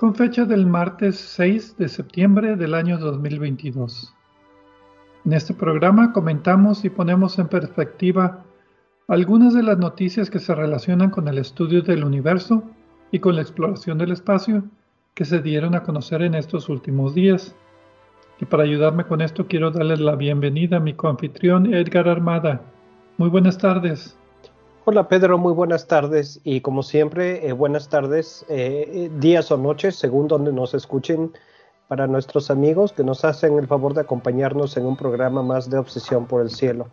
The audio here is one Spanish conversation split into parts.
con fecha del martes 6 de septiembre del año 2022. En este programa comentamos y ponemos en perspectiva algunas de las noticias que se relacionan con el estudio del universo y con la exploración del espacio que se dieron a conocer en estos últimos días. Y para ayudarme con esto quiero darles la bienvenida a mi coanfitrión Edgar Armada. Muy buenas tardes. Hola Pedro, muy buenas tardes y como siempre, eh, buenas tardes, eh, eh, días o noches, según donde nos escuchen, para nuestros amigos que nos hacen el favor de acompañarnos en un programa más de Obsesión por el Cielo.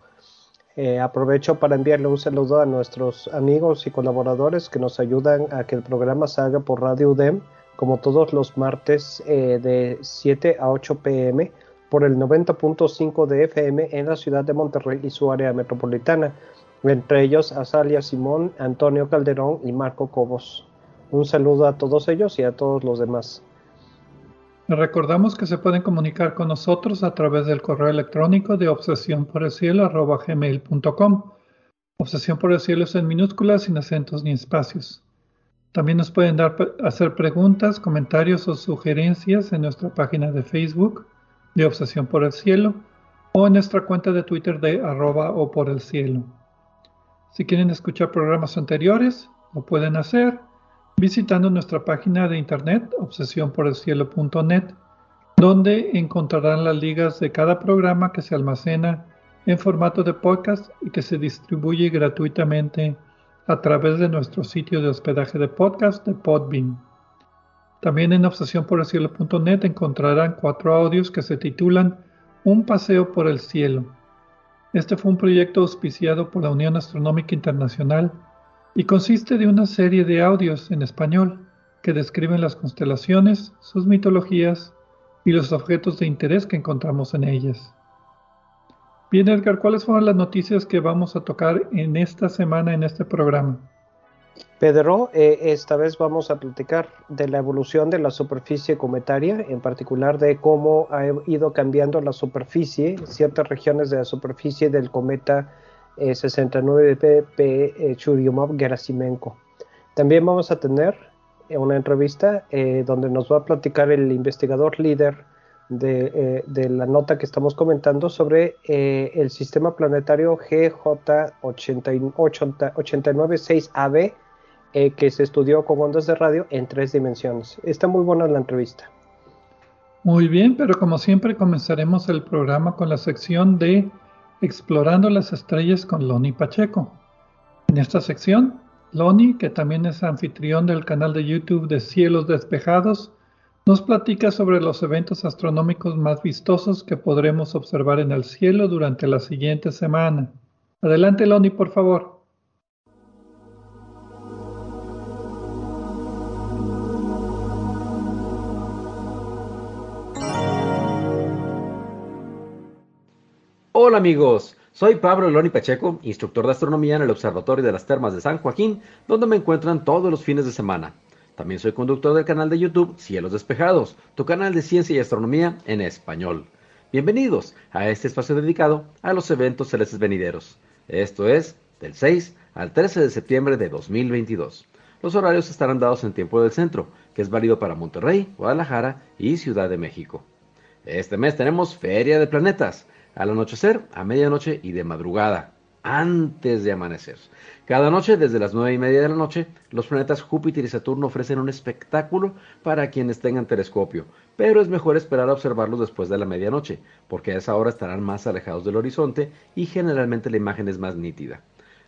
Aprovecho para enviarle un saludo a nuestros amigos y colaboradores que nos ayudan a que el programa salga por Radio UDEM, como todos los martes de 7 a 8 pm, por el 90.5 de FM en la ciudad de Monterrey y su área metropolitana, entre ellos Azalia Simón, Antonio Calderón y Marco Cobos. Un saludo a todos ellos y a todos los demás. Recordamos que se pueden comunicar con nosotros a través del correo electrónico de obsesión por el cielo gmail.com. Obsesión por el cielo es en minúsculas, sin acentos ni espacios. También nos pueden dar, hacer preguntas, comentarios o sugerencias en nuestra página de Facebook de Obsesión por el Cielo o en nuestra cuenta de Twitter de arroba o por el cielo. Si quieren escuchar programas anteriores, lo pueden hacer visitando nuestra página de internet obsesionporelcielo.net, donde encontrarán las ligas de cada programa que se almacena en formato de podcast y que se distribuye gratuitamente a través de nuestro sitio de hospedaje de podcast de Podbean. También en obsesionporelcielo.net encontrarán cuatro audios que se titulan Un paseo por el cielo. Este fue un proyecto auspiciado por la Unión Astronómica Internacional y consiste de una serie de audios en español que describen las constelaciones, sus mitologías y los objetos de interés que encontramos en ellas. Bien, Edgar, ¿cuáles fueron las noticias que vamos a tocar en esta semana en este programa? Pedro, eh, esta vez vamos a platicar de la evolución de la superficie cometaria, en particular de cómo ha ido cambiando la superficie, ciertas regiones de la superficie del cometa 69 p Churyumov-Gerasimenko. También vamos a tener eh, una entrevista eh, donde nos va a platicar el investigador líder de, eh, de la nota que estamos comentando sobre el sistema planetario GJ896AB que se estudió con ondas de radio en tres dimensiones. Está muy buena la entrevista. Muy bien, pero como siempre comenzaremos el programa con la sección de Explorando las estrellas con Loni Pacheco. En esta sección, Loni, que también es anfitrión del canal de YouTube de Cielos Despejados, nos platica sobre los eventos astronómicos más vistosos que podremos observar en el cielo durante la siguiente semana. Adelante, Loni, por favor. Hola amigos, soy Pablo Loni Pacheco, instructor de astronomía en el Observatorio de las Termas de San Joaquín, donde me encuentran todos los fines de semana. También soy conductor del canal de YouTube Cielos Despejados, tu canal de ciencia y astronomía en español. Bienvenidos a este espacio dedicado a los eventos celestes venideros. Esto es del 6 al 13 de septiembre de 2022. Los horarios estarán dados en tiempo del centro, que es válido para Monterrey, Guadalajara y Ciudad de México. Este mes tenemos Feria de Planetas, al anochecer, a medianoche y de madrugada. antes de amanecer. Cada noche, desde las nueve y media de la noche, los planetas Júpiter y Saturno ofrecen un espectáculo para quienes tengan telescopio, pero es mejor esperar a observarlos después de la medianoche, porque a esa hora estarán más alejados del horizonte y generalmente la imagen es más nítida.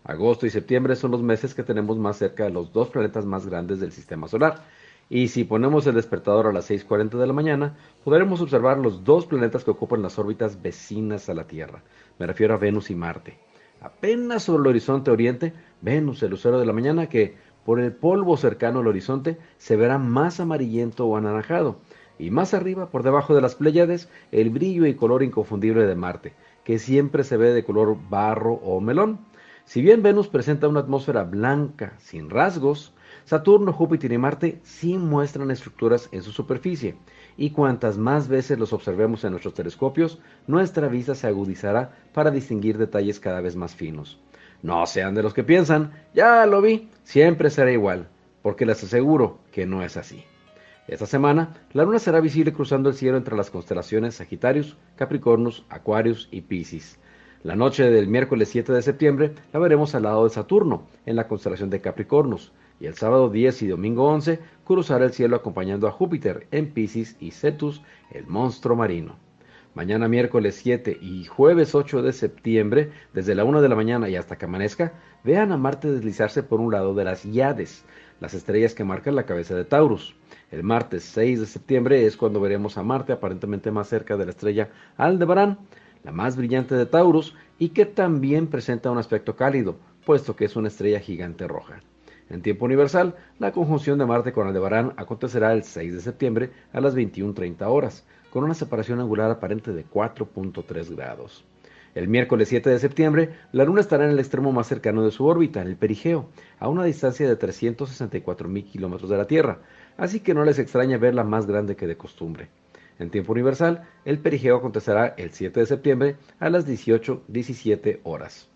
Agosto y septiembre son los meses que tenemos más cerca de los dos planetas más grandes del sistema solar. Y si ponemos el despertador a las 6.40 de la mañana, podremos observar los dos planetas que ocupan las órbitas vecinas a la Tierra. Me refiero a Venus y Marte. Apenas sobre el horizonte oriente, Venus, el lucero de la mañana, que por el polvo cercano al horizonte se verá más amarillento o anaranjado. Y más arriba, por debajo de las Pléyades, el brillo y color inconfundible de Marte, que siempre se ve de color barro o melón. Si bien Venus presenta una atmósfera blanca, sin rasgos, Saturno, Júpiter y Marte sí muestran estructuras en su superficie, y cuantas más veces los observemos en nuestros telescopios, nuestra vista se agudizará para distinguir detalles cada vez más finos. No sean de los que piensan, ya lo vi, siempre será igual, porque les aseguro que no es así. Esta semana, la luna será visible cruzando el cielo entre las constelaciones Sagitarius, Capricornus, Aquarius y Piscis. La noche del miércoles 7 de septiembre la veremos al lado de Saturno, en la constelación de Capricornus, y el sábado 10 y domingo 11 cruzará el cielo acompañando a Júpiter en Piscis y Cetus, el monstruo marino. Mañana miércoles 7 y jueves 8 de septiembre, desde la 1 de la mañana y hasta que amanezca, vean a Marte deslizarse por un lado de las Yades, las estrellas que marcan la cabeza de Taurus. El martes 6 de septiembre es cuando veremos a Marte aparentemente más cerca de la estrella Aldebarán, la más brillante de Taurus y que también presenta un aspecto cálido, puesto que es una estrella gigante roja. En tiempo universal, la conjunción de Marte con Aldebarán acontecerá el 6 de septiembre a las 21.30 horas, con una separación angular aparente de 4.3 grados. El miércoles 7 de septiembre, la Luna estará en el extremo más cercano de su órbita, en el perigeo, a una distancia de 364.000 kilómetros de la Tierra, así que no les extraña verla más grande que de costumbre. En tiempo universal, el perigeo acontecerá el 7 de septiembre a las 18.17 horas.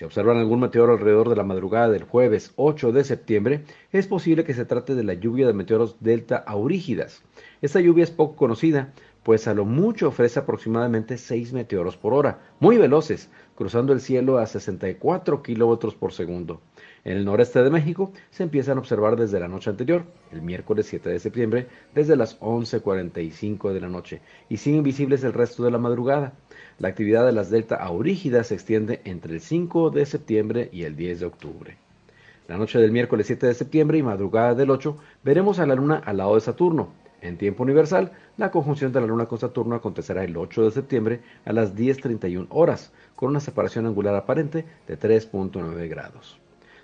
Si observan algún meteoro alrededor de la madrugada del jueves 8 de septiembre, es posible que se trate de la lluvia de meteoros delta aurígidas. Esta lluvia es poco conocida, pues a lo mucho ofrece aproximadamente 6 meteoros por hora, muy veloces, cruzando el cielo a 64 kilómetros por segundo. En el noreste de México se empiezan a observar desde la noche anterior, el miércoles 7 de septiembre, desde las 11.45 de la noche, y siguen visibles el resto de la madrugada. La actividad de las delta aurígidas se extiende entre el 5 de septiembre y el 10 de octubre. La noche del miércoles 7 de septiembre y madrugada del 8 veremos a la luna al lado de Saturno. En tiempo universal, la conjunción de la luna con Saturno acontecerá el 8 de septiembre a las 10.31 horas, con una separación angular aparente de 3.9 grados.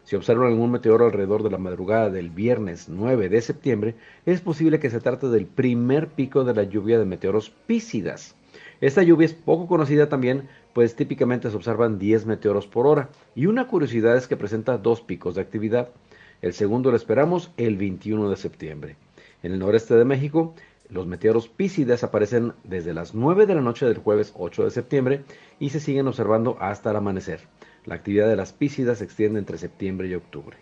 Si observan algún meteoro alrededor de la madrugada del viernes 9 de septiembre, es posible que se trate del primer pico de la lluvia de meteoros pícidas. Esta lluvia es poco conocida también, pues típicamente se observan 10 meteoros por hora, y una curiosidad es que presenta dos picos de actividad. El segundo lo esperamos el 21 de septiembre. En el noreste de México, los meteoros pícidas aparecen desde las 9 de la noche del jueves 8 de septiembre y se siguen observando hasta el amanecer. La actividad de las Pícidas se extiende entre septiembre y octubre.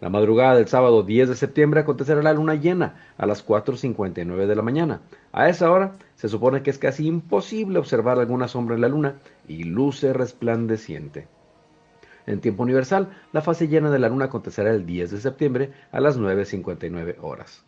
La madrugada del sábado 10 de septiembre acontecerá la luna llena a las 4.59 de la mañana. A esa hora se supone que es casi imposible observar alguna sombra en la luna y luce resplandeciente. En tiempo universal, la fase llena de la luna acontecerá el 10 de septiembre a las 9.59 horas.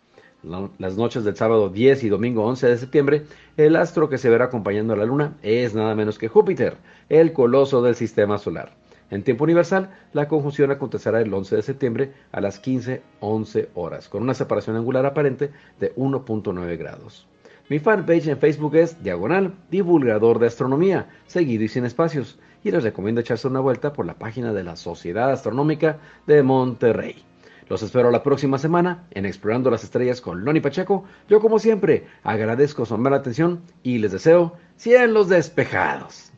Las noches del sábado 10 y domingo 11 de septiembre, el astro que se verá acompañando a la luna es nada menos que Júpiter, el coloso del sistema solar. En tiempo universal, la conjunción acontecerá el 11 de septiembre a las 15.11 horas, con una separación angular aparente de 1.9 grados. Mi fanpage en Facebook es Diagonal Divulgador de Astronomía, seguido y sin espacios, y les recomiendo echarse una vuelta por la página de la Sociedad Astronómica de Monterrey. Los espero la próxima semana en Explorando las Estrellas con Loni Pacheco. Yo como siempre agradezco su amable atención y les deseo cielos despejados.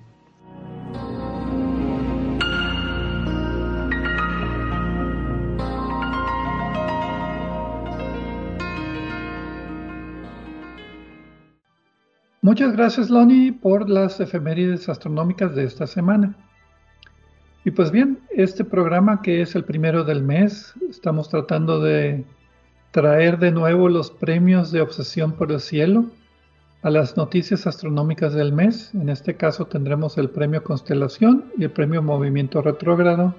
Muchas gracias, Loni, por las efemérides astronómicas de esta semana. Y pues bien, este programa que es el primero del mes, estamos tratando de traer de nuevo los premios de obsesión por el cielo. a las noticias astronómicas del mes. En este caso tendremos el premio Constelación y el premio Movimiento Retrógrado,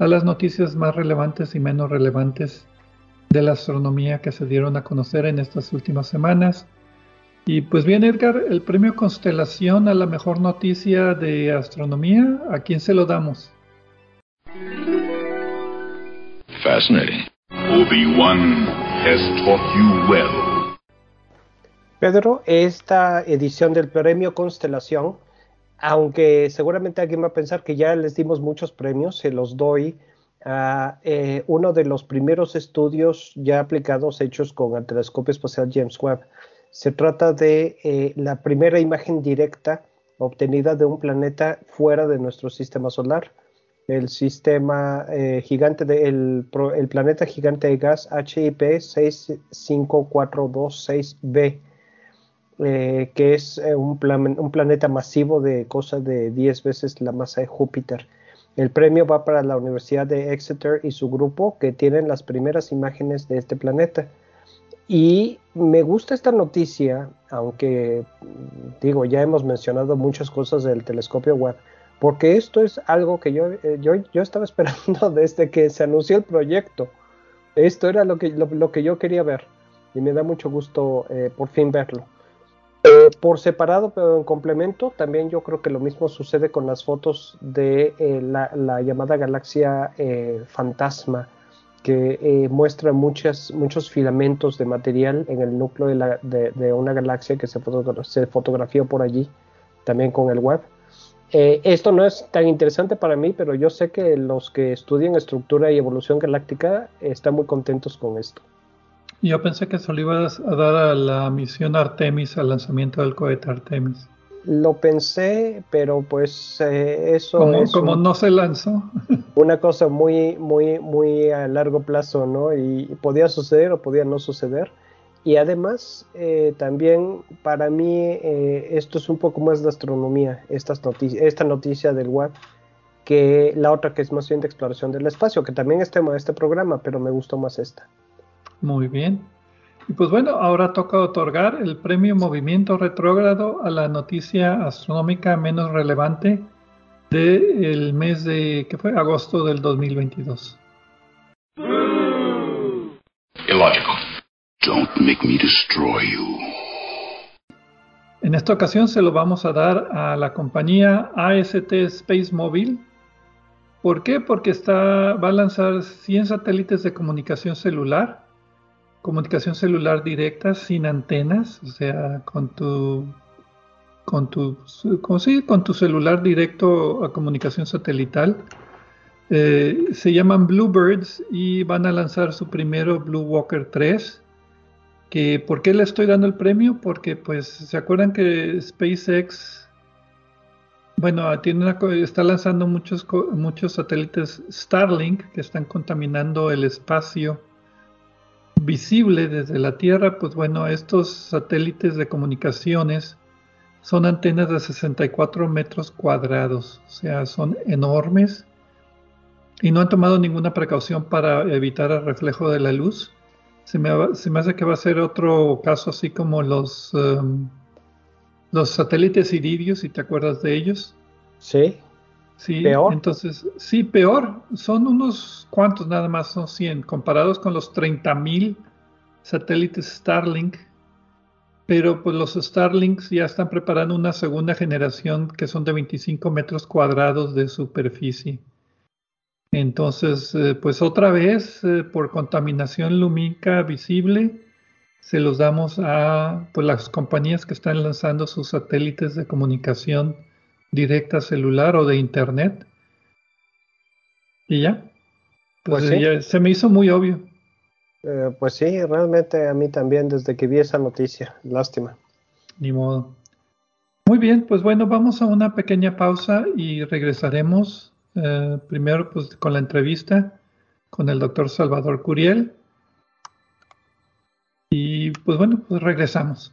a las noticias más relevantes y menos relevantes de la astronomía que se dieron a conocer en estas últimas semanas. Y pues bien, Edgar, el premio Constelación a la mejor noticia de astronomía, ¿a quién se lo damos? Fascinating. Obi-Wan has taught you well. Pedro, esta edición del premio Constelación, aunque seguramente alguien va a pensar que ya les dimos muchos premios, se los doy a eh, uno de los primeros estudios ya aplicados hechos con el telescopio espacial James Webb. Se trata de eh, la primera imagen directa obtenida de un planeta fuera de nuestro sistema solar el sistema eh, gigante de el, planeta gigante de gas HIP 65426b, eh, que es un, un, planeta masivo de cosas de 10 veces la masa de Júpiter. El premio va para la Universidad de Exeter y su grupo que tienen las primeras imágenes de este planeta. Y me gusta esta noticia, aunque digo, ya hemos mencionado muchas cosas del telescopio Webb porque esto es algo que yo, eh, yo, yo, estaba esperando desde que se anunció el proyecto. Esto era lo que, lo, que yo quería ver y me da mucho gusto eh, por fin verlo. Eh, por separado, pero en complemento, también yo creo que lo mismo sucede con las fotos de la, llamada galaxia fantasma, que muestra muchas, muchos filamentos de material en el núcleo de, la, de, de una galaxia que se, se fotografió por allí, también con el web. Eh, esto no es tan interesante para mí, pero yo sé que los que estudian estructura y evolución galáctica están muy contentos con esto. Yo pensé que se lo ibas a dar a la misión Artemis, al lanzamiento del cohete Artemis. Lo pensé, pero pues eh, eso como, es como no se lanzó. una cosa muy, muy, muy a largo plazo, ¿no? Y podía suceder o podía no suceder. Y además, eh, también para mí eh, esto es un poco más de astronomía, esta noticia del web, que la otra que es más bien de exploración del espacio, que también es tema de este programa, pero me gustó más esta. Muy bien. Y pues bueno, ahora toca otorgar el premio Movimiento Retrógrado a la noticia astronómica menos relevante del mes de, que fue agosto del 2022. Illogical. Don't make me destroy you. En esta ocasión se lo vamos a dar a la compañía AST Space Mobile. ¿Por qué? Porque está, va a lanzar 100 satélites de comunicación celular, comunicación celular directa sin antenas, o sea, con tu con tu, con, con tu celular directo a comunicación satelital. Eh, se llaman Bluebirds y van a lanzar su primero Blue Walker 3 ¿Por qué le estoy dando el premio? Porque pues se acuerdan que SpaceX, bueno, tiene está lanzando muchos, muchos satélites Starlink que están contaminando el espacio visible desde la Tierra, pues bueno, estos satélites de comunicaciones son antenas de 64 metros cuadrados, o sea, son enormes y no han tomado ninguna precaución para evitar el reflejo de la luz. Se me, hace que va a ser otro caso así como los, um, los satélites iridios, si te acuerdas de ellos. Sí. Sí, peor. Entonces, sí, peor. Son unos cuantos nada más, son 100, comparados con los 30.000 satélites Starlink. Pero pues los Starlinks ya están preparando una segunda generación que son de 25 metros cuadrados de superficie. Entonces, eh, pues otra vez, eh, por contaminación lumínica visible, se los damos a pues, las compañías que están lanzando sus satélites de comunicación directa celular o de internet. Y ya. Pues, pues se me hizo muy obvio. Eh, pues sí, realmente a mí también desde que vi esa noticia. Lástima. Ni modo. Muy bien, pues bueno, vamos a una pequeña pausa y regresaremos eh, primero, pues con la entrevista con el doctor Salvador Curiel. Y pues bueno, pues regresamos.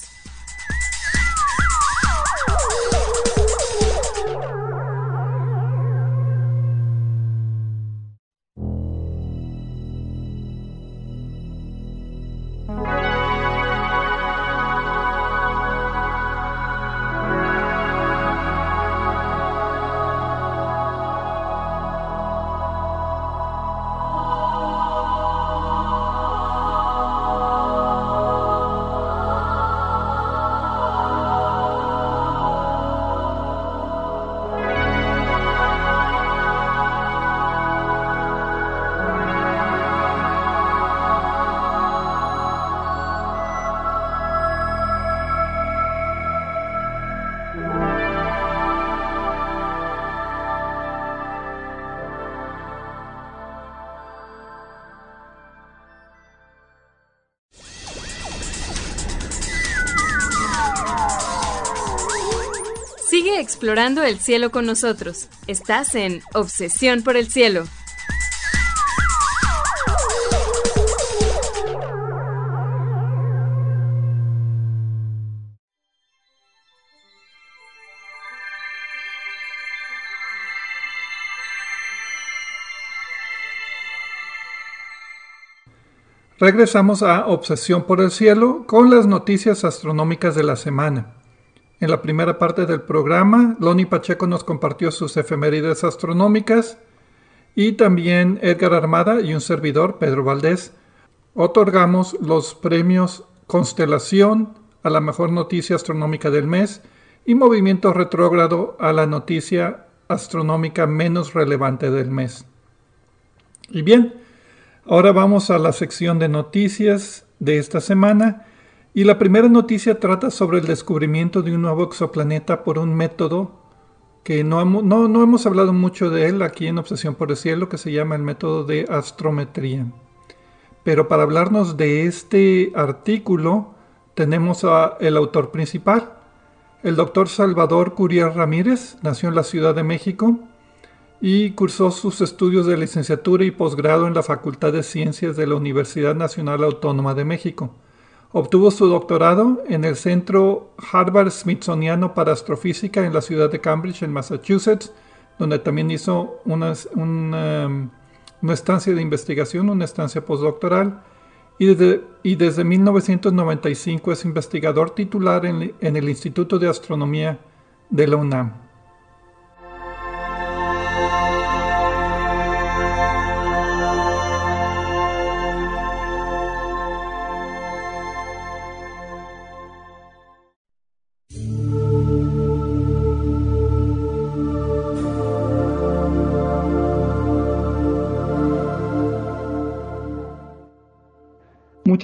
Explorando el cielo con nosotros. Estás en Obsesión por el Cielo. Regresamos a Obsesión por el Cielo con las noticias astronómicas de la semana. En la primera parte del programa, Loni Pacheco nos compartió sus efemérides astronómicas y también Edgar Armada y un servidor, Pedro Valdés, otorgamos los premios Constelación a la mejor noticia astronómica del mes y Movimiento Retrógrado a la noticia astronómica menos relevante del mes. Y bien, ahora vamos a la sección de noticias de esta semana y la primera noticia trata sobre el descubrimiento de un nuevo exoplaneta por un método que no, no, no, hemos hablado mucho de él aquí en Obsesión por el Cielo, que se llama el método de astrometría. Pero para hablarnos de este artículo tenemos a el autor principal, el doctor Salvador Curiel Ramírez, nació en la Ciudad de México y cursó sus estudios de licenciatura y posgrado en la Facultad de Ciencias de la Universidad Nacional Autónoma de México. Obtuvo su doctorado en el Centro Harvard Smithsoniano para Astrofísica en la ciudad de Cambridge, en Massachusetts, donde también hizo una, estancia de investigación, una estancia postdoctoral, y desde, y desde 1995 es investigador titular en el Instituto de Astronomía de la UNAM.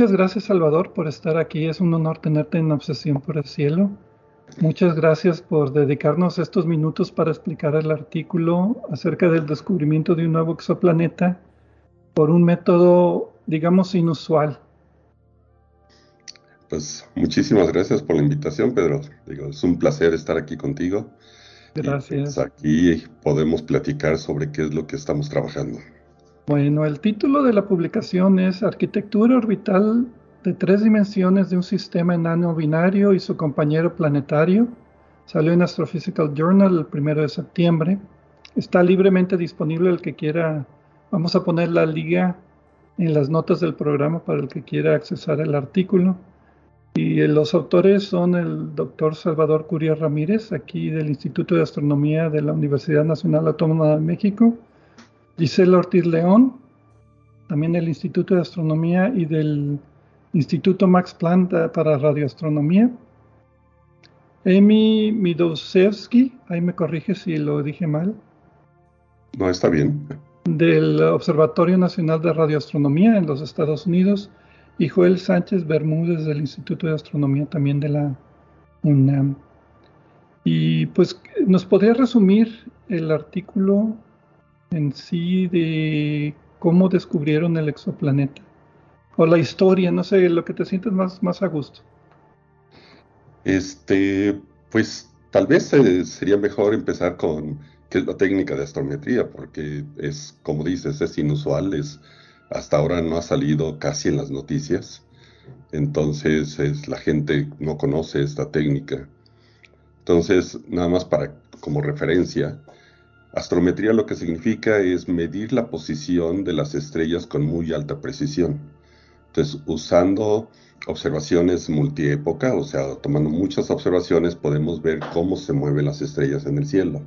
Muchas gracias Salvador por estar aquí. Es un honor tenerte en Obsesión por el Cielo. Muchas gracias por dedicarnos estos minutos para explicar el artículo acerca del descubrimiento de un nuevo exoplaneta por un método, digamos, inusual. Pues muchísimas gracias por la invitación, Pedro. Digo, es un placer estar aquí contigo. Gracias. Pues, aquí podemos platicar sobre qué es lo que estamos trabajando. Bueno, el título de la publicación es Arquitectura orbital de tres dimensiones de un sistema enano binario y su compañero planetario. Salió en Astrophysical Journal el primero de septiembre. Está libremente disponible el que quiera. Vamos a poner la liga en las notas del programa para el que quiera accesar el artículo. Y los autores son el doctor Salvador Curia Ramírez, aquí del Instituto de Astronomía de la Universidad Nacional Autónoma de México, Gisela Ortiz León, también del Instituto de Astronomía y del Instituto Max Planck para Radioastronomía. Emi Midosevsky, ahí me corrige si lo dije mal. No, está bien. Del Observatorio Nacional de Radioastronomía en los Estados Unidos. Y Joel Sánchez Bermúdez del Instituto de Astronomía también de la UNAM. Y pues nos podría resumir el artículo en sí de cómo descubrieron el exoplaneta. O la historia, no sé, lo que te sientes más, más a gusto. Este, pues tal vez eh, sería mejor empezar con qué es la técnica de astrometría, porque es, como dices, es inusual, es hasta ahora no ha salido casi en las noticias. Entonces es, la gente no conoce esta técnica. Entonces, nada más para como referencia, astrometría lo que significa es medir la posición de las estrellas con muy alta precisión. Entonces, usando observaciones multiépoca, o sea, tomando muchas observaciones, podemos ver cómo se mueven las estrellas en el cielo.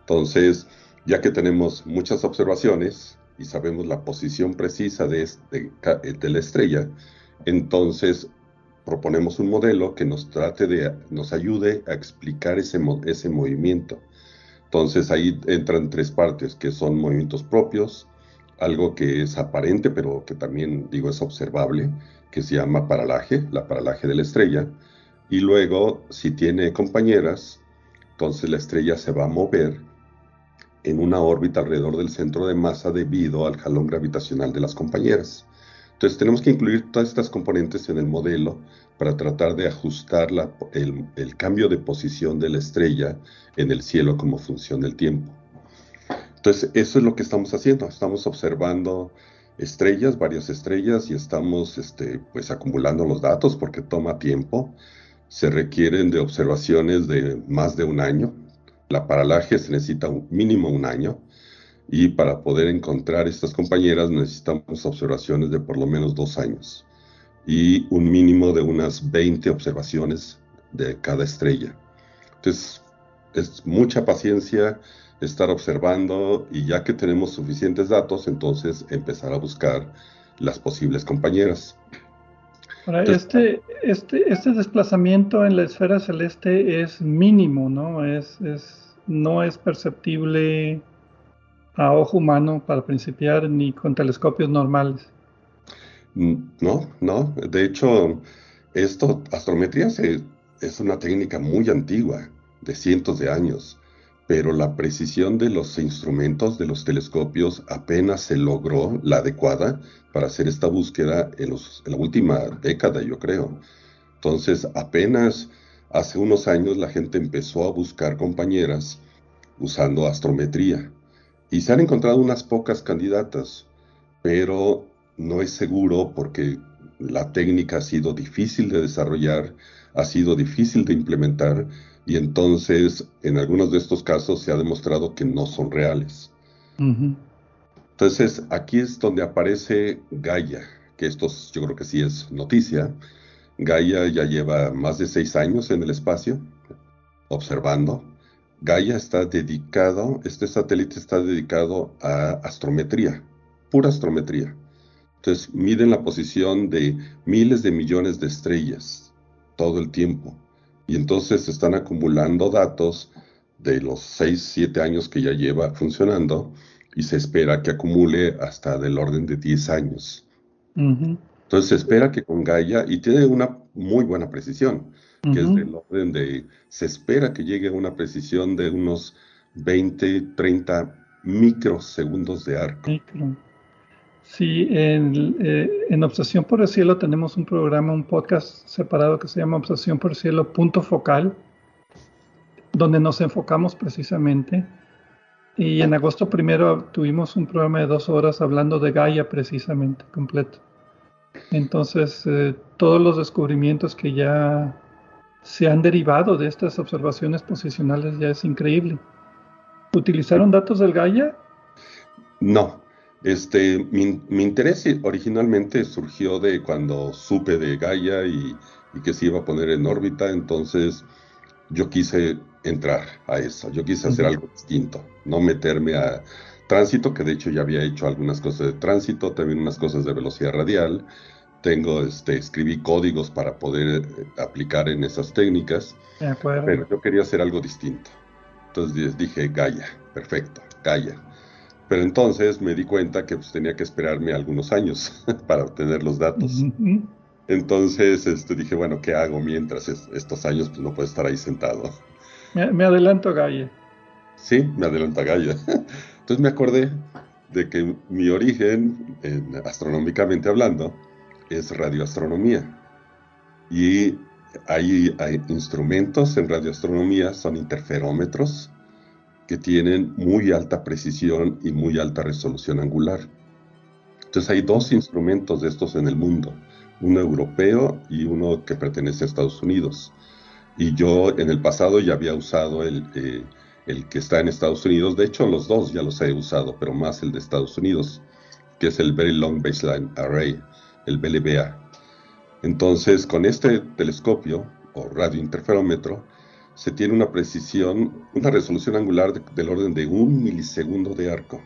Entonces, ya que tenemos muchas observaciones y sabemos la posición precisa de, de la estrella, entonces proponemos un modelo que nos trate de, nos ayude a explicar ese, ese movimiento. Entonces ahí entran tres partes, que son movimientos propios, algo que es aparente, pero que también digo es observable, que se llama paralaje, la paralaje de la estrella. Y luego, si tiene compañeras, entonces la estrella se va a mover en una órbita alrededor del centro de masa debido al jalón gravitacional de las compañeras. Entonces tenemos que incluir todas estas componentes en el modelo para tratar de ajustar el, el, cambio de posición de la estrella en el cielo como función del tiempo. Entonces eso es lo que estamos haciendo, estamos observando estrellas, varias estrellas y estamos este, pues acumulando los datos porque toma tiempo, se requieren de observaciones de más de un año, la paralaje se necesita un mínimo un año y para poder encontrar estas compañeras necesitamos observaciones de por lo menos dos años y un mínimo de unas 20 observaciones de cada estrella. Entonces, es mucha paciencia estar observando y ya que tenemos suficientes datos, entonces empezar a buscar las posibles compañeras. Ahora, este, este, este desplazamiento en la esfera celeste es mínimo, ¿no? Es, es, no es perceptible a ojo humano para principiar ni con telescopios normales. Mm, no, no. De hecho, esto, astrometría es una técnica muy antigua, de cientos de años, pero la precisión de los instrumentos, de los telescopios, apenas se logró la adecuada para hacer esta búsqueda en, los, en la última década, yo creo. Entonces, apenas hace unos años la gente empezó a buscar compañeras usando astrometría y se han encontrado unas pocas candidatas, pero no es seguro porque la técnica ha sido difícil de desarrollar, ha sido difícil de implementar y entonces en algunos de estos casos se ha demostrado que no son reales. Entonces aquí es donde aparece Gaia, que esto yo creo que sí es noticia. Gaia ya lleva más de seis años en el espacio observando Gaia está dedicado, este satélite está dedicado a astrometría, pura astrometría. Entonces miden la posición de miles de millones de estrellas todo el tiempo. Y entonces están acumulando datos de los 6, 7 años que ya lleva funcionando y se espera que acumule hasta del orden de 10 años. Entonces se espera que con Gaia, y tiene una muy buena precisión, que es del orden de, se espera que llegue a una precisión de unos 20, 30 microsegundos de arco. Sí, en, eh, en, Obsesión por el Cielo tenemos un programa, un podcast separado que se llama Obsesión por el Cielo, punto focal, donde nos enfocamos precisamente. Y en agosto primero tuvimos un programa de dos horas hablando de Gaia precisamente, completo. Entonces, eh, todos los descubrimientos que ya se han derivado de estas observaciones posicionales ya es increíble. ¿Utilizaron datos del Gaia? No. Este, mi, interés originalmente surgió de cuando supe de Gaia y, que se iba a poner en órbita, entonces yo quise entrar a eso, yo quise hacer algo distinto, no meterme a tránsito, que de hecho ya había hecho algunas cosas de tránsito, también unas cosas de velocidad radial, tengo, este, escribí códigos para poder eh, aplicar en esas técnicas, pero yo quería hacer algo distinto. Entonces dije, Gaia, perfecto, Gaia. Pero entonces me di cuenta que pues, tenía que esperarme algunos años para obtener los datos. Entonces este, dije, bueno, ¿qué hago mientras estos años pues, no puedo estar ahí sentado? Me, adelanto a Gaia. Sí, me adelanto a Gaia. Entonces me acordé de que mi origen, astronómicamente hablando, es radioastronomía. Y hay, hay, instrumentos en radioastronomía, son interferómetros, que tienen muy alta precisión y muy alta resolución angular. Entonces hay dos instrumentos de estos en el mundo, uno europeo y uno que pertenece a Estados Unidos. Y yo en el pasado ya había usado el, eh, el que está en Estados Unidos, de hecho los dos ya los he usado, pero más el de Estados Unidos, que es el Very Long Baseline Array, el BLBA. Entonces, con este telescopio o radiointerferómetro, se tiene una precisión, una resolución angular del orden de un milisegundo de arco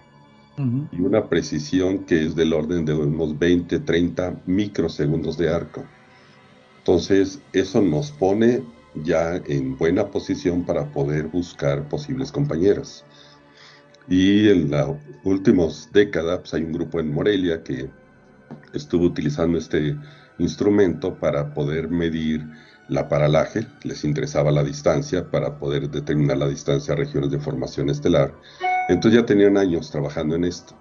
y una precisión que es del orden de unos 20, 30 microsegundos de arco. Entonces, eso nos pone ya en buena posición para poder buscar posibles compañeras. Y en las últimas décadas pues, hay un grupo en Morelia que estuvo utilizando este instrumento para poder medir la paralaje, les interesaba la distancia para poder determinar la distancia a regiones de formación estelar. Entonces ya tenían años trabajando en esto.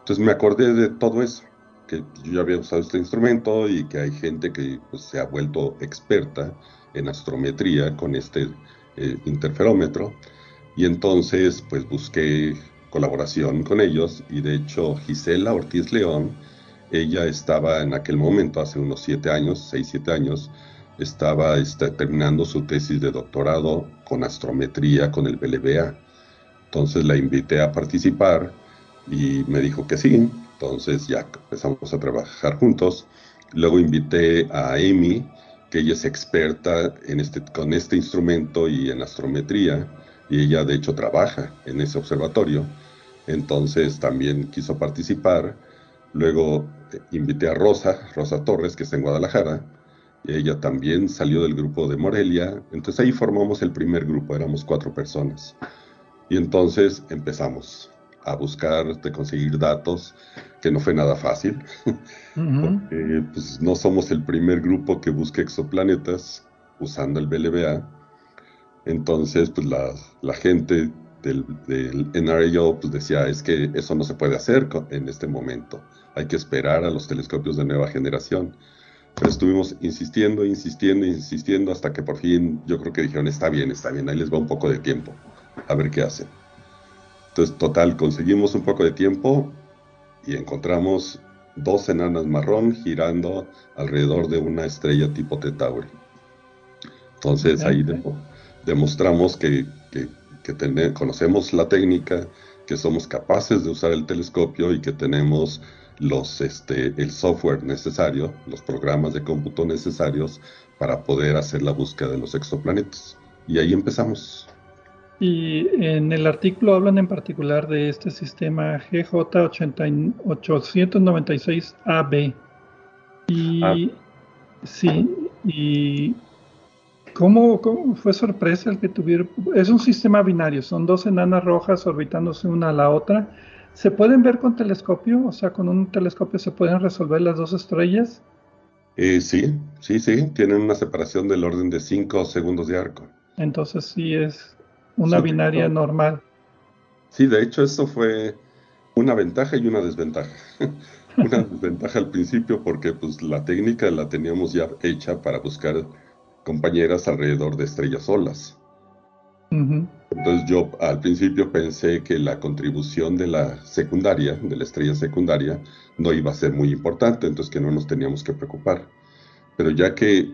Entonces me acordé de todo eso, que yo ya había usado este instrumento y que hay gente que pues, se ha vuelto experta en astrometría con este eh, interferómetro. Y entonces pues busqué colaboración con ellos y de hecho Gisela Ortiz León, ella estaba en aquel momento, hace unos siete años, seis, siete años, estaba este, terminando su tesis de doctorado con astrometría con el BLBA. Entonces la invité a participar y me dijo que sí. Entonces ya empezamos a trabajar juntos. Luego invité a Amy, que ella es experta en este, con este instrumento y en astrometría, y ella de hecho trabaja en ese observatorio. Entonces también quiso participar. Luego invité a Rosa, Rosa Torres, que está en Guadalajara, ella también salió del grupo de Morelia. Entonces ahí formamos el primer grupo, éramos cuatro personas. Y entonces empezamos a buscar, de conseguir datos, que no fue nada fácil, porque pues, no somos el primer grupo que busca exoplanetas usando el BLBA. Entonces, pues la, la gente del, del pues, decía, es que eso no se puede hacer en este momento, hay que esperar a los telescopios de nueva generación. Pero estuvimos insistiendo, insistiendo, insistiendo hasta que por fin yo creo que dijeron, está bien, está bien, ahí les va un poco de tiempo, a ver qué hacen. Entonces, total, conseguimos un poco de tiempo y encontramos dos enanas marrón girando alrededor de una estrella tipo Tetauri. Entonces ahí demostramos que, que, conocemos la técnica, que somos capaces de usar el telescopio y que tenemos los, este, el software necesario, los programas de cómputo necesarios para poder hacer la búsqueda de los exoplanetas. Y ahí empezamos. Y en el artículo hablan en particular de este sistema GJ896AB. Y ah. sí, y ¿cómo, ¿cómo, fue sorpresa el que tuvieron? Es un sistema binario, son dos enanas rojas orbitándose una a la otra ¿Se pueden ver con telescopio? O sea, con un telescopio se pueden resolver las dos estrellas. Eh, sí, sí, sí, tienen una separación del orden de 5 segundos de arco. Entonces sí es una binaria normal. Sí, de hecho eso fue una ventaja y una desventaja. una desventaja al principio porque pues la técnica la teníamos ya hecha para buscar compañeras alrededor de estrellas solas. Entonces yo al principio pensé que la contribución de la secundaria, de la estrella secundaria, no iba a ser muy importante, entonces que no nos teníamos que preocupar. Pero ya que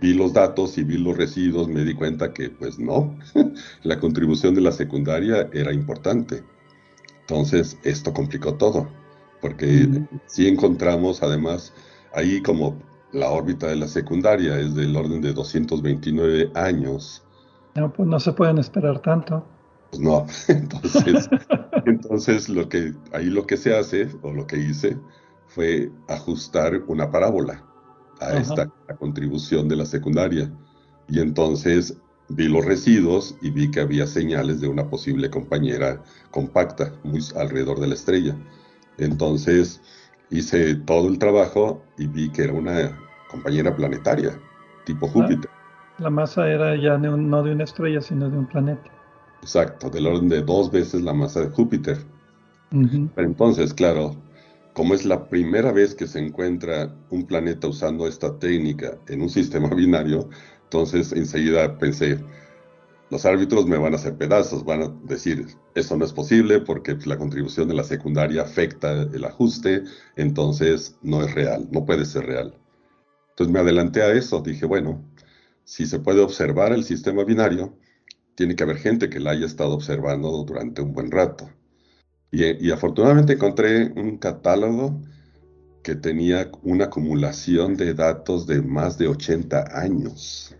vi los datos y vi los residuos, me di cuenta que pues no, la contribución de la secundaria era importante. Entonces esto complicó todo, porque si encontramos además ahí como la órbita de la secundaria es del orden de 229 años no, pues no se pueden esperar tanto. Pues no, entonces, entonces lo que, ahí lo que se hace, o lo que hice, fue ajustar una parábola a esta contribución de la secundaria. Y entonces vi los residuos y vi que había señales de una posible compañera compacta, muy alrededor de la estrella. Entonces hice todo el trabajo y vi que era una compañera planetaria, tipo ah. La masa era ya no de una estrella, sino de un planeta. Exacto, del orden de dos veces la masa de Júpiter. Pero entonces, claro, como es la primera vez que se encuentra un planeta usando esta técnica en un sistema binario, entonces enseguida pensé, los árbitros me van a hacer pedazos, van a decir, eso no es posible porque pues, la contribución de la secundaria afecta el ajuste, entonces no es real, no puede ser real. Entonces me adelanté a eso, dije, bueno, si se puede observar el sistema binario, tiene que haber gente que la haya estado observando durante un buen rato. Y, afortunadamente encontré un catálogo que tenía una acumulación de datos de más de 80 años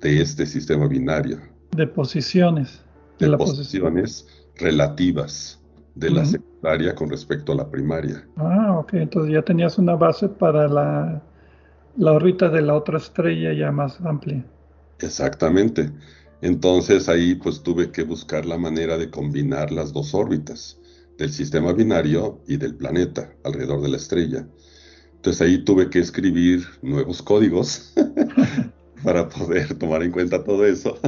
de este sistema binario. De posiciones. De, posiciones relativas de la secundaria con respecto a la primaria. Ah, ok. Entonces ya tenías una base para la, la órbita de la otra estrella ya más amplia. Exactamente. Entonces ahí pues tuve que buscar la manera de combinar las dos órbitas del sistema binario y del planeta alrededor de la estrella. Entonces ahí tuve que escribir nuevos códigos para poder tomar en cuenta todo eso.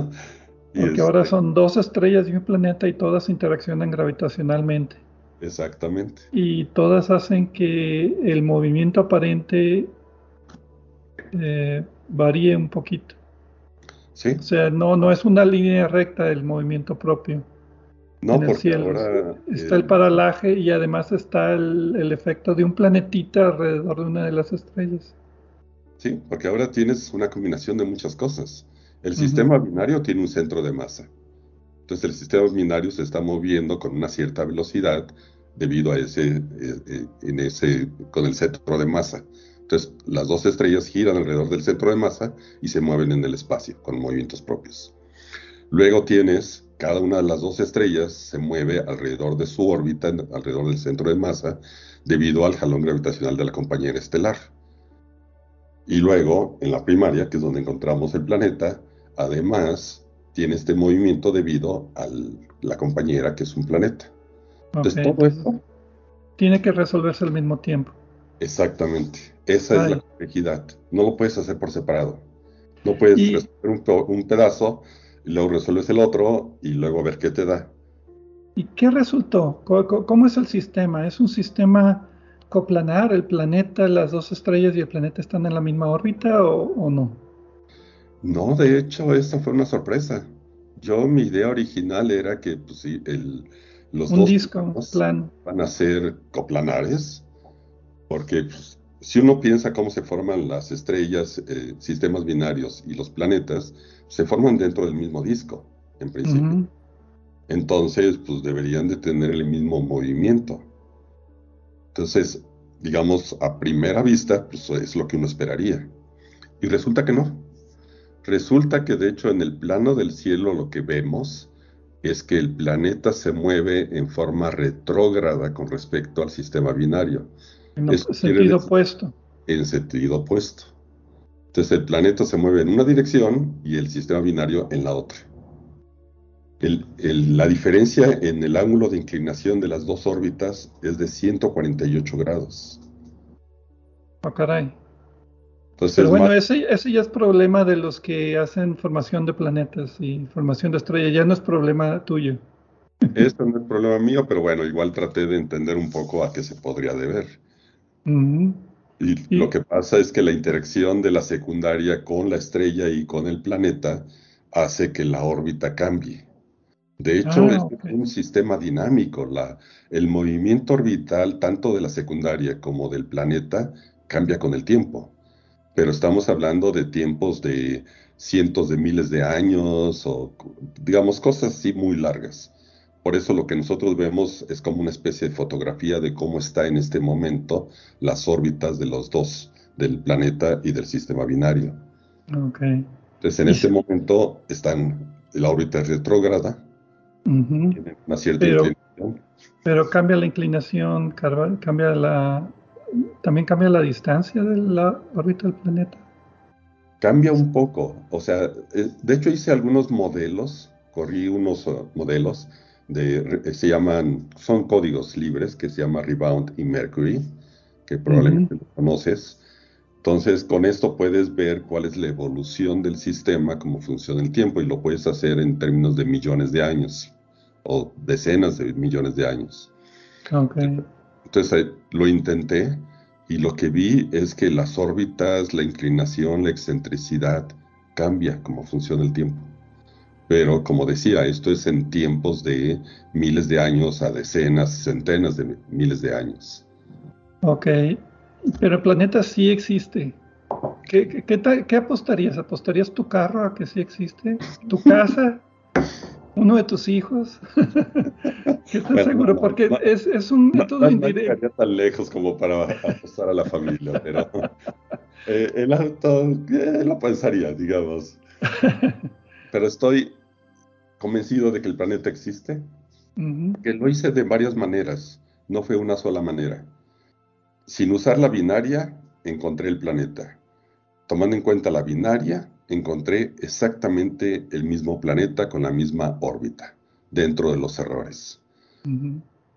Porque ahora este son dos estrellas y un planeta y todas interaccionan gravitacionalmente. Exactamente. Y todas hacen que el movimiento aparente eh, varíe un poquito. O sea, no, no es una línea recta el movimiento propio. No, en el cielo. está el paralaje y además está el, efecto de un planetita alrededor de una de las estrellas. Sí, porque ahora tienes una combinación de muchas cosas. El sistema binario tiene un centro de masa. Entonces el sistema binario se está moviendo con una cierta velocidad debido a ese, eh, eh, en ese, con el centro de masa. Entonces, las dos estrellas giran alrededor del centro de masa y se mueven en el espacio con movimientos propios. Luego tienes, cada una de las dos estrellas se mueve alrededor de su órbita, alrededor del centro de masa, debido al jalón gravitacional de la compañera estelar. Y luego, en la primaria, que es donde encontramos el planeta, además tiene este movimiento debido a la compañera, que es un planeta. Entonces, todo esto tiene que resolverse al mismo tiempo. Exactamente. Esa es la complejidad. No lo puedes hacer por separado. No puedes resolver un, pedazo y luego resuelves el otro y luego a ver qué te da. ¿Y qué resultó? ¿Cómo, es el sistema? ¿Es un sistema coplanar? ¿El planeta, las dos estrellas y el planeta están en la misma órbita o, no? No, de hecho, esta fue una sorpresa. Yo, mi idea original era que pues, el, los un disco, plan. van a ser coplanares, porque pues, si uno piensa cómo se forman las estrellas, eh, sistemas binarios y los planetas, se forman dentro del mismo disco, en principio. Entonces, pues deberían de tener el mismo movimiento. Entonces, digamos, a primera vista, pues es lo que uno esperaría. Y resulta que no. Resulta que de hecho en el plano del cielo lo que vemos es que el planeta se mueve en forma retrógrada con respecto al sistema binario. En sentido opuesto. En sentido opuesto. Entonces el planeta se mueve en una dirección y el sistema binario en la otra. la diferencia en el ángulo de inclinación de las dos órbitas es de 148 grados. Oh, caray. Pero bueno, ese, ese, ya es problema de los que hacen formación de planetas y formación de estrellas, ya no es problema tuyo. Esto no es problema mío, pero bueno, igual traté de entender un poco a qué se podría deber. Y, lo que pasa es que la interacción de la secundaria con la estrella y con el planeta hace que la órbita cambie. De hecho, ah, es un sistema dinámico. La, el movimiento orbital, tanto de la secundaria como del planeta, cambia con el tiempo. Pero estamos hablando de tiempos de cientos de miles de años o, digamos, cosas así muy largas. Por eso lo que nosotros vemos es como una especie de fotografía de cómo está en este momento las órbitas de los dos, del planeta y del sistema binario. Okay. Entonces en este momento están la órbita retrógrada, una cierta pero, inclinación. Pero cambia la inclinación, cambia la, también cambia la distancia de la órbita del planeta. Cambia un poco, o sea, eh, de hecho hice algunos modelos, corrí unos uh, modelos de, se llaman, son códigos libres que se llama Rebound y Mercury, que probablemente lo conoces. Entonces, con esto puedes ver cuál es la evolución del sistema, cómo funciona el tiempo, y lo puedes hacer en términos de millones de años o decenas de millones de años. Okay. Entonces, lo intenté y lo que vi es que las órbitas, la inclinación, la excentricidad cambia cómo funciona el tiempo. Pero como decía, esto es en tiempos de miles de años a decenas, centenas de miles de años. Ok, pero el planeta sí existe. ¿Qué, qué, qué apostarías? ¿Apostarías tu carro a que sí existe? ¿Tu casa? ¿Uno de tus hijos? ¿Estás seguro? Porque es, es, un método indirecto. No tan lejos como para apostar a la familia, pero eh, el auto eh, lo pensaría, digamos. Pero estoy convencido de que el planeta existe, que lo hice de varias maneras, no fue una sola manera. Sin usar la binaria, encontré el planeta. Tomando en cuenta la binaria, encontré exactamente el mismo planeta con la misma órbita, dentro de los errores.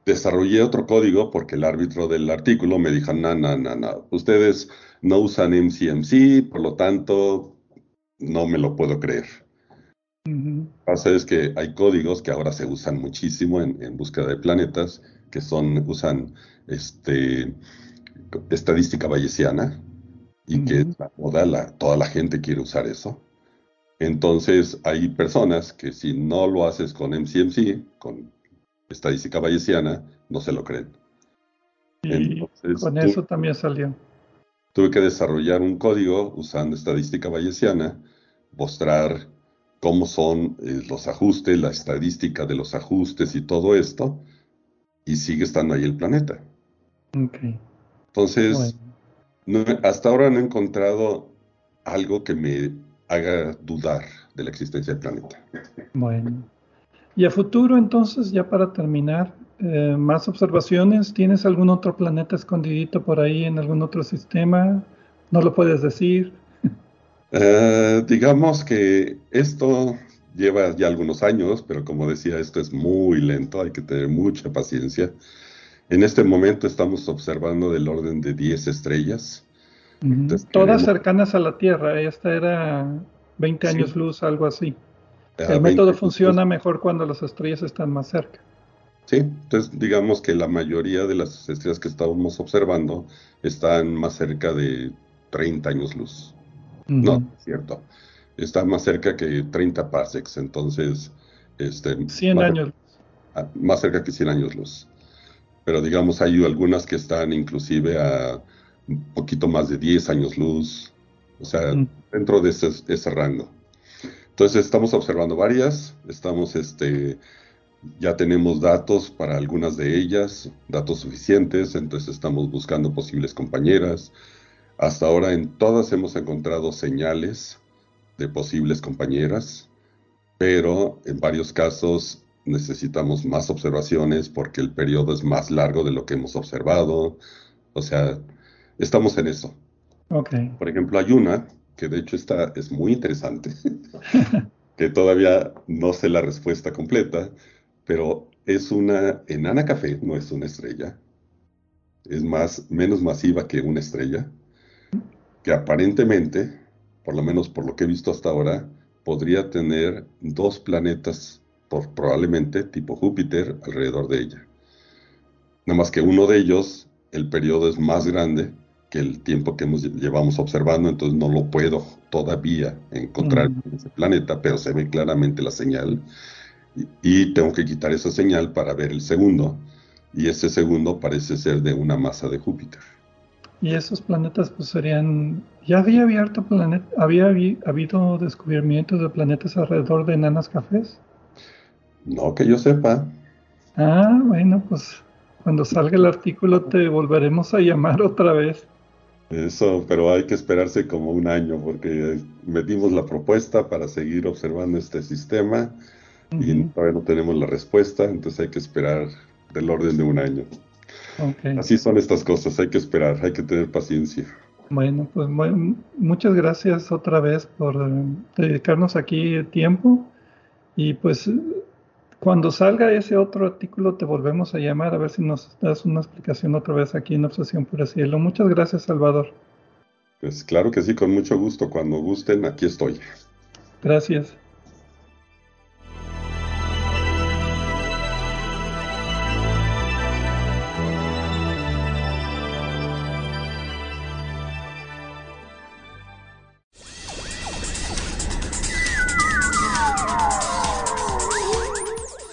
Desarrollé otro código porque el árbitro del artículo me dijo, no, no, no, no, ustedes no usan MCMC, por lo tanto, no me lo puedo creer. Pasa es que hay códigos que ahora se usan muchísimo en, búsqueda de planetas, que son, usan este, estadística bayesiana, y que toda la gente quiere usar eso. Entonces hay personas que si no lo haces con MCMC, con estadística bayesiana, no se lo creen. Y con eso también salió. Tuve que desarrollar un código usando estadística bayesiana, mostrar cómo son eh, los ajustes, la estadística de los ajustes y todo esto, y sigue estando ahí el planeta. Entonces, hasta ahora no he encontrado algo que me haga dudar de la existencia del planeta. Bueno. Y a futuro, entonces, ya para terminar, eh, más observaciones. ¿Tienes algún otro planeta escondidito por ahí en algún otro sistema? ¿No lo puedes decir? Eh, digamos que esto lleva ya algunos años, pero como decía, esto es muy lento, hay que tener mucha paciencia. En este momento estamos observando del orden de 10 estrellas. Todas cercanas a la Tierra, esta era 20 años luz, algo así. El método funciona mejor cuando las estrellas están más cerca. Sí, entonces digamos que la mayoría de las estrellas que estábamos observando están más cerca de 30 años luz. No, es cierto. Está más cerca que 30 parsecs, entonces... Este, 100 años luz. Ah, más cerca que 100 años luz. Pero digamos, hay algunas que están inclusive a un poquito más de 10 años luz, o sea, dentro de ese, ese, rango. Entonces estamos observando varias, estamos, este, ya tenemos datos para algunas de ellas, datos suficientes, entonces estamos buscando posibles compañeras, hasta ahora en todas hemos encontrado señales de posibles compañeras, pero en varios casos necesitamos más observaciones porque el periodo es más largo de lo que hemos observado. O sea, estamos en eso. Okay. Por ejemplo, hay una que de hecho está, es muy interesante, que todavía no sé la respuesta completa, pero es una enana café, no es una estrella. Es más, menos masiva que una estrella que aparentemente, por lo menos por lo que he visto hasta ahora, podría tener dos planetas, por, probablemente tipo Júpiter, alrededor de ella. Nada más que uno de ellos, el periodo es más grande que el tiempo que hemos, llevamos observando, entonces no lo puedo todavía encontrar en ese planeta, pero se ve claramente la señal. Y, y, tengo que quitar esa señal para ver el segundo. Y ese segundo parece ser de una masa de Júpiter. Y esos planetas pues serían... ¿Ya había abierto planeta, había habido descubrimientos de planetas alrededor de enanas cafés? No que yo sepa. Ah, bueno, pues cuando salga el artículo te volveremos a llamar otra vez. Eso, pero hay que esperarse como un año porque metimos la propuesta para seguir observando este sistema y todavía no tenemos la respuesta, entonces hay que esperar del orden de un año. Así son estas cosas, hay que esperar, hay que tener paciencia. Bueno, pues muchas gracias otra vez por eh, dedicarnos aquí tiempo y pues cuando salga ese otro artículo te volvemos a llamar a ver si nos das una explicación otra vez aquí en Obsesión por el Cielo. Muchas gracias, Salvador. Pues claro que sí, con mucho gusto. Cuando gusten, aquí estoy. Gracias.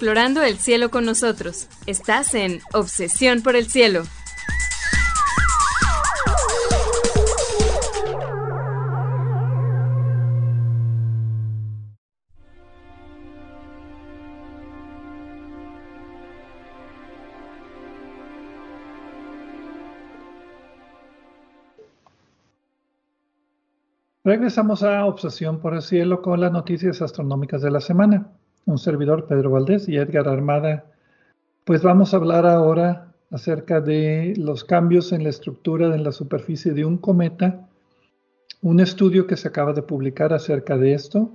Explorando el cielo con nosotros. Estás en Obsesión por el Cielo. Regresamos a Obsesión por el Cielo con las noticias astronómicas de la semana un servidor Pedro Valdés y Edgar Armada. Pues vamos a hablar ahora acerca de los cambios en la estructura de la superficie de un cometa, un estudio que se acaba de publicar acerca de esto.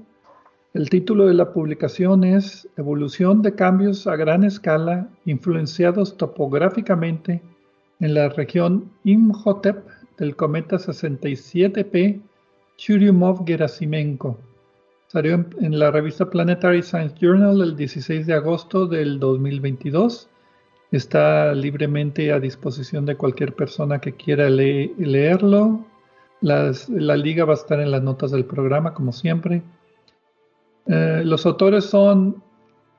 El título de la publicación es Evolución de cambios a gran escala influenciados topográficamente en la región Imhotep del cometa 67P Churyumov-Gerasimenko Salió en, la revista Planetary Science Journal el 16 de agosto del 2022. Está libremente a disposición de cualquier persona que quiera leerlo. la liga va a estar en las notas del programa, como siempre. Eh, los autores son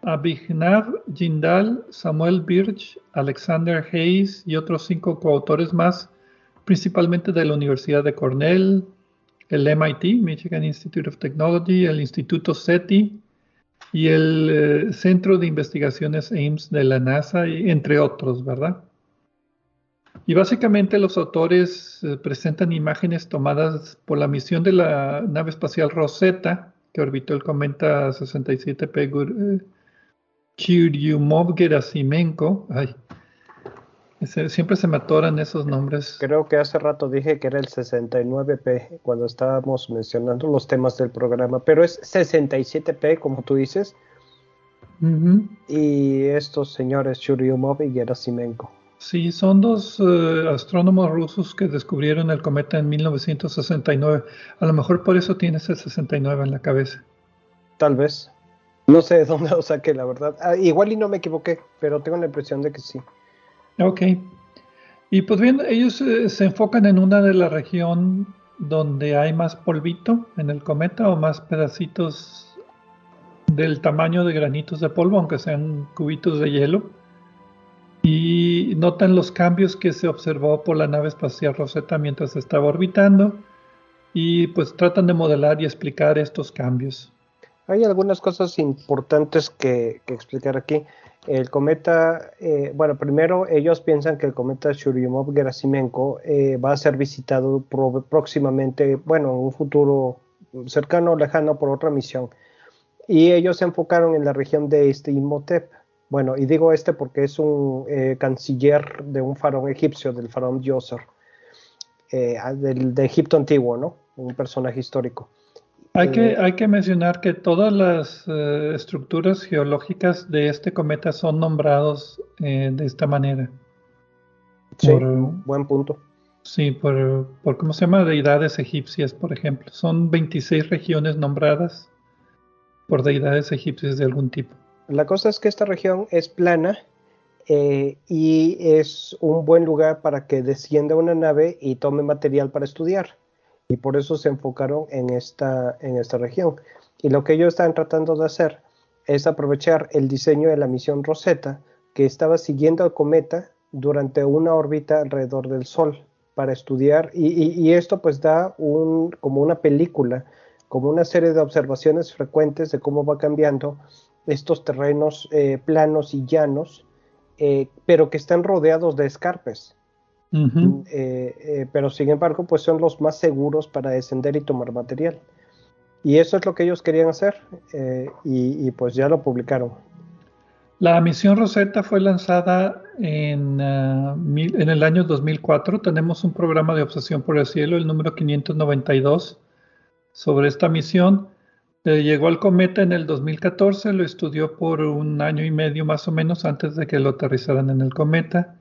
Abhinav Jindal, Samuel Birch, Alexander Hayes y otros cinco coautores más, principalmente de la Universidad de Cornell, el MIT, Michigan Institute of Technology, el Instituto SETI y el eh, Centro de Investigaciones Ames de la NASA, entre otros, ¿verdad? Y básicamente los autores eh, presentan imágenes tomadas por la misión de la nave espacial Rosetta, que orbitó el cometa 67P Churyumov-Gerasimenko. Siempre se me atoran esos nombres. Creo que hace rato dije que era el 69P cuando estábamos mencionando los temas del programa, pero es 67P, como tú dices. Y estos señores Churyumov y Gerasimenko. Sí, son dos eh, astrónomos rusos que descubrieron el cometa en 1969. A lo mejor por eso tienes el 69 en la cabeza. Tal vez. No sé de dónde lo saqué, la verdad. Ah, igual y no me equivoqué, pero tengo la impresión de que sí. Ok. Y pues bien, ellos eh, se enfocan en una de la región donde hay más polvito en el cometa o más pedacitos del tamaño de granitos de polvo, aunque sean cubitos de hielo. Y notan los cambios que se observó por la nave espacial Rosetta mientras estaba orbitando. Y pues tratan de modelar y explicar estos cambios. Hay algunas cosas importantes que, que explicar aquí. El cometa, eh, bueno, primero ellos piensan que el cometa Churyumov-Gerasimenko eh, va a ser visitado próximamente, bueno, en un futuro cercano o lejano por otra misión. Y ellos se enfocaron en la región de este Imhotep. Bueno, y digo este porque es un eh, canciller de un faraón egipcio, del faraón Djoser, del, de Egipto antiguo, ¿no? Un personaje histórico. Hay que, eh, hay que mencionar que todas las eh, estructuras geológicas de este cometa son nombrados eh, de esta manera. Sí, buen punto. Sí, por, por, ¿cómo se llama? Deidades egipcias, por ejemplo. Son 26 regiones nombradas por deidades egipcias de algún tipo. La cosa es que esta región es plana y es un buen lugar para que descienda una nave y tome material para estudiar y por eso se enfocaron en esta, en esta región. Y lo que ellos están tratando de hacer es aprovechar el diseño de la misión Rosetta, que estaba siguiendo al cometa durante una órbita alrededor del Sol. para estudiar y, esto pues da un, como una película, como una serie de observaciones frecuentes de cómo va cambiando estos terrenos eh, planos y llanos, eh, pero que están rodeados de escarpes. Eh, pero sin embargo, pues son los más seguros para descender y tomar material. Y eso es lo que ellos querían hacer y, pues ya lo publicaron. La misión Rosetta fue lanzada en, ah, en, el año 2004. Tenemos un programa de obsesión por el cielo, el número 592, sobre esta misión. Eh, llegó al cometa en el 2014, lo estudió por un año y medio más o menos antes de que lo aterrizaran en el cometa.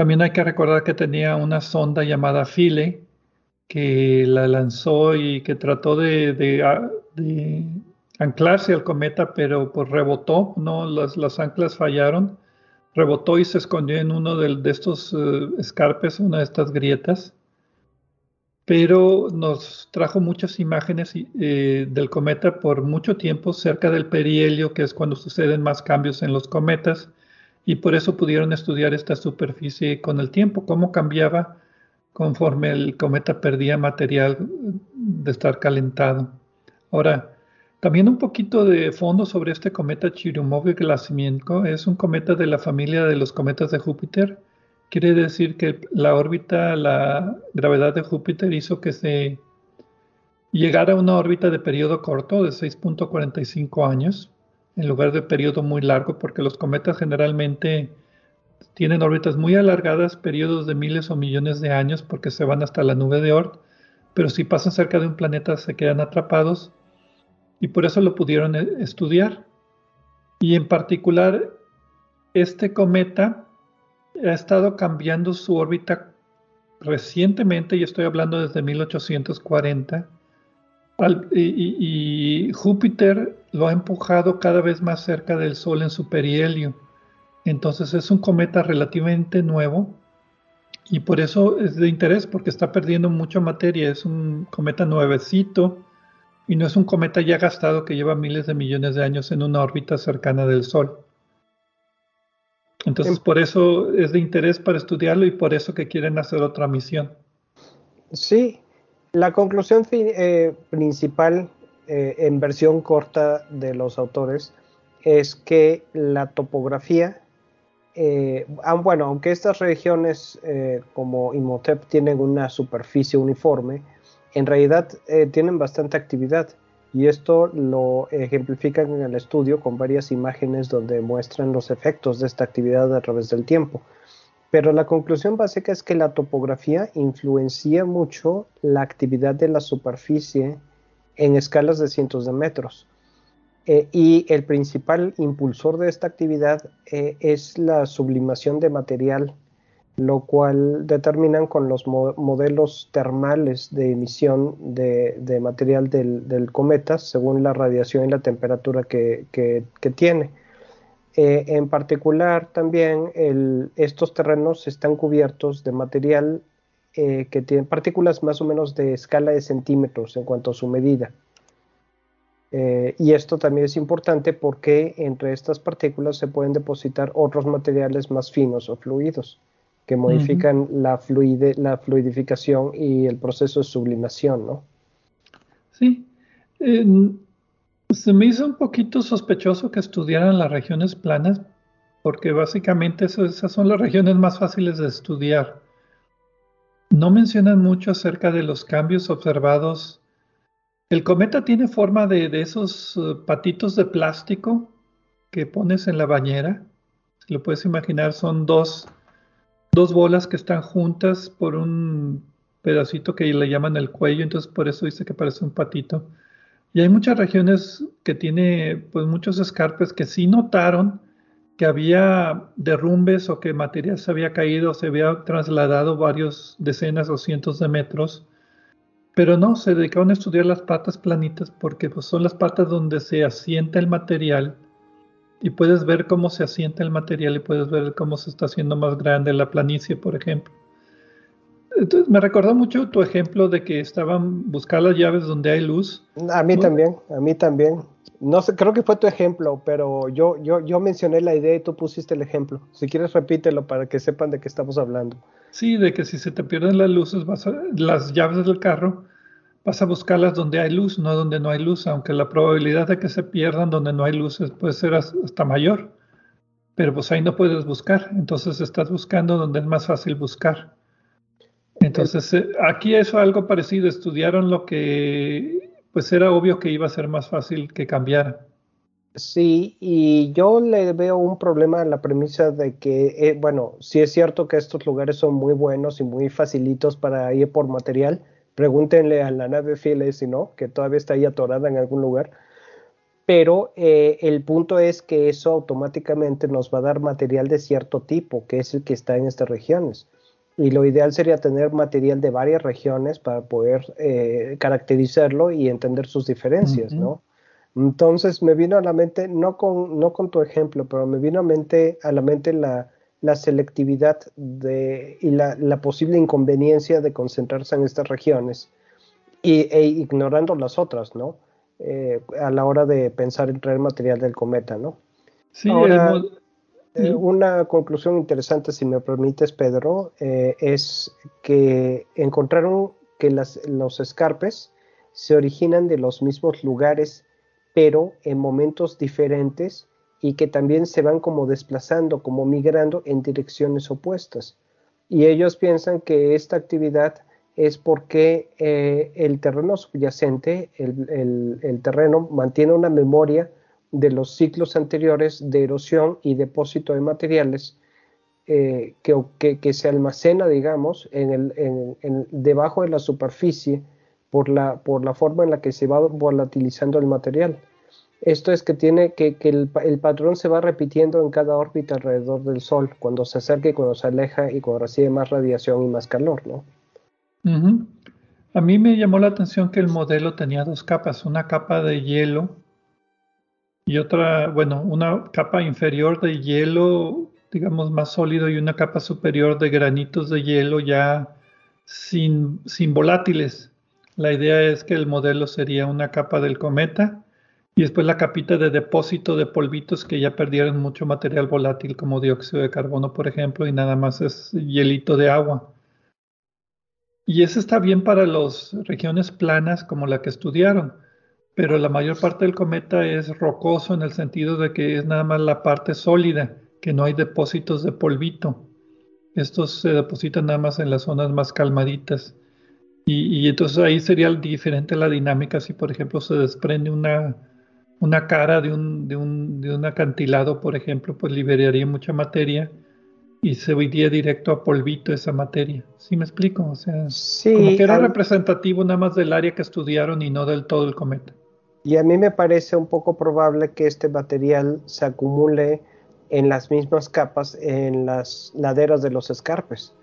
También hay que recordar que tenía una sonda llamada Philae que la lanzó y que trató de, anclarse al cometa, pero pues rebotó, ¿no? Las, anclas fallaron, rebotó y se escondió en uno de, estos eh, escarpes, una de estas grietas. Pero nos trajo muchas imágenes eh, del cometa por mucho tiempo cerca del perihelio, que es cuando suceden más cambios en los cometas, y por eso pudieron estudiar esta superficie con el tiempo, cómo cambiaba conforme el cometa perdía material de estar calentado. Ahora, también un poquito de fondo sobre este cometa Churyumov-Gerasimenko. Es un cometa de la familia de los cometas de Júpiter Quiere decir que la órbita, la gravedad de Júpiter hizo que se llegara a una órbita de periodo corto de 6.45 años, en lugar de periodo muy largo, porque los cometas generalmente tienen órbitas muy alargadas, periodos de miles o millones de años, porque se van hasta la nube de Oort, pero si pasan cerca de un planeta se quedan atrapados y por eso lo pudieron eh, estudiar. Y en particular, este cometa ha estado cambiando su órbita recientemente, y estoy hablando desde 1840, y, Júpiter lo ha empujado cada vez más cerca del Sol en su perihelio. Entonces es un cometa relativamente nuevo y por eso es de interés porque está perdiendo mucha materia. Es un cometa nuevecito y no es un cometa ya gastado que lleva miles de millones de años en una órbita cercana del Sol. Entonces, por eso es de interés para estudiarlo y por eso que quieren hacer otra misión. Sí, la conclusión eh, principal eh, en versión corta de los autores es que la topografía, eh, bueno, aunque estas regiones como Imhotep tienen una superficie uniforme, en realidad tienen bastante actividad y esto lo ejemplifican en el estudio con varias imágenes donde muestran los efectos de esta actividad a través del tiempo. Pero la conclusión básica es que la topografía influencia mucho la actividad de la superficie en escalas de cientos de metros. Eh, y el principal impulsor de esta actividad eh, es la sublimación de material lo cual determinan con los modelos termales de emisión de, material del, cometa según la radiación y la temperatura que, tiene. Eh, en particular, también estos terrenos están cubiertos de material eh, que tiene partículas más o menos de escala de centímetros en cuanto a su medida. Eh, y esto también es importante porque entre estas partículas se pueden depositar otros materiales más finos o fluidos que modifican la, fluide, la fluidificación y el proceso de sublimación, ¿no? Sí. Se me hizo un poquito sospechoso que estudiaran las regiones planas, porque básicamente esas son las regiones más fáciles de estudiar. No mencionan mucho acerca de los cambios observados. El cometa tiene forma de, de esos eh, patitos de plástico que pones en la bañera. Si lo puedes imaginar, son dos dos bolas que están juntas por un pedacito que le llaman el cuello, entonces por eso dice que parece un patito. Y hay muchas regiones que tiene pues muchos escarpes que sí notaron que había derrumbes o que material se había caído, se había trasladado varios decenas o cientos de metros, pero no, se dedicaron a estudiar las patas planitas porque pues, son las patas donde se asienta el material y puedes ver cómo se asienta el material y puedes ver cómo se está haciendo más grande la planicie, por ejemplo. Entonces, me recordó mucho tu ejemplo de que estaban buscando las llaves donde hay luz. A mí también, a mí también. No sé, creo que fue tu ejemplo, pero yo, yo, yo mencioné la idea y tú pusiste el ejemplo. Si quieres, repítelo para que sepan de qué estamos hablando. Sí, de que si se te pierden las luces, vas las llaves del carro, vas a buscarlas donde hay luz, no donde no hay luz, aunque la probabilidad de que se pierdan donde no hay luces puede ser hasta mayor. Pero pues ahí no puedes buscar, entonces estás buscando donde es más fácil buscar. Entonces, eh, aquí es algo parecido, estudiaron lo que pues era obvio que iba a ser más fácil que cambiara. Sí, y yo le veo un problema a la premisa de que, eh, bueno, sí es cierto que estos lugares son muy buenos y muy facilitos para ir por material. Pregúntenle a la nave Files si no, que todavía está ahí atorada en algún lugar. Pero eh, el punto es que eso automáticamente nos va a dar material de cierto tipo, que es el que está en estas regiones. Y lo ideal sería tener material de varias regiones para poder eh, caracterizarlo y entender sus diferencias, ¿no? Entonces me vino a la mente, no con, no con tu ejemplo, pero me vino a, mente, a la mente la, selectividad de, y la, posible inconveniencia de concentrarse en estas regiones y, e ignorando las otras, ¿no? Eh, a la hora de pensar en traer material del cometa, ¿no? Sí, eh, una conclusión interesante, si me permites, Pedro, eh, es que encontraron que los escarpes se originan de los mismos lugares pero en momentos diferentes y que también se van como desplazando, como migrando en direcciones opuestas. Y ellos piensan que esta actividad es porque eh, el terreno subyacente, el, terreno, mantiene una memoria de los ciclos anteriores de erosión y depósito de materiales eh, que, se almacena, digamos, en debajo de la superficie por la, por la forma en la que se va volatilizando el material. Esto es que tiene que, el, patrón se va repitiendo en cada órbita alrededor del Sol, cuando se acerca y cuando se aleja y cuando recibe más radiación y más calor, ¿no? A mí me llamó la atención que el modelo tenía dos capas, una capa de hielo y otra, bueno, una capa inferior de hielo, digamos, más sólido y una capa superior de granitos de hielo ya sin, sin volátiles. La idea es que el modelo sería una capa del cometa y después la capita de depósito de polvitos que ya perdieron mucho material volátil como dióxido de carbono, por ejemplo, y nada más es hielito de agua. Y eso está bien para las regiones planas como la que estudiaron, pero la mayor parte del cometa es rocoso en el sentido de que es nada más la parte sólida, que no hay depósitos de polvito. Estos se depositan nada más en las zonas más calmaditas. Y, entonces ahí sería diferente la dinámica si, por ejemplo, se desprende una, una cara de un, de, un, de un acantilado, por ejemplo, pues liberaría mucha materia y se iría directo a polvito esa materia. ¿Sí me explico? O sea, como que era representativo nada más del área que estudiaron y no del todo el cometa. Y a mí me parece un poco probable que este material se acumule en las mismas capas en las laderas de los escarpes.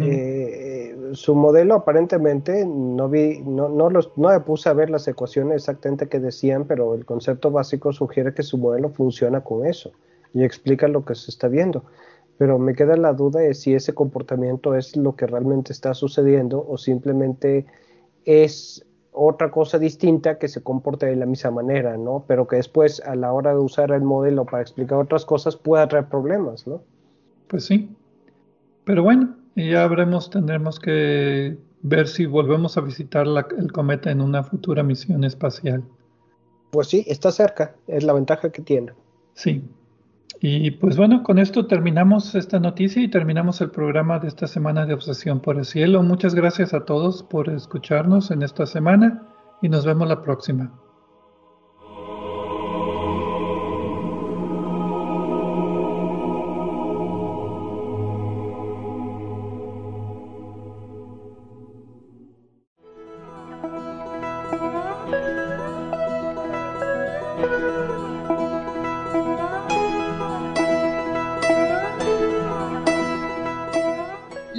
Eh, su modelo aparentemente no vi, no, no, los, no me puse a ver las ecuaciones exactamente que decían, pero el concepto básico sugiere que su modelo funciona con eso y explica lo que se está viendo. Pero me queda la duda de si ese comportamiento es lo que realmente está sucediendo o simplemente es otra cosa distinta que se comporte de la misma manera, ¿no? Pero que después a la hora de usar el modelo para explicar otras cosas pueda traer problemas, ¿no? Pues sí. Pero bueno, ya habremos, tendremos que ver si volvemos a visitar el cometa en una futura misión espacial. Pues sí, está cerca, es la ventaja que tiene. Sí. Y pues bueno, con esto terminamos esta noticia y terminamos el programa de esta semana de Obsesión por el Cielo. Muchas gracias a todos por escucharnos en esta semana y nos vemos la próxima.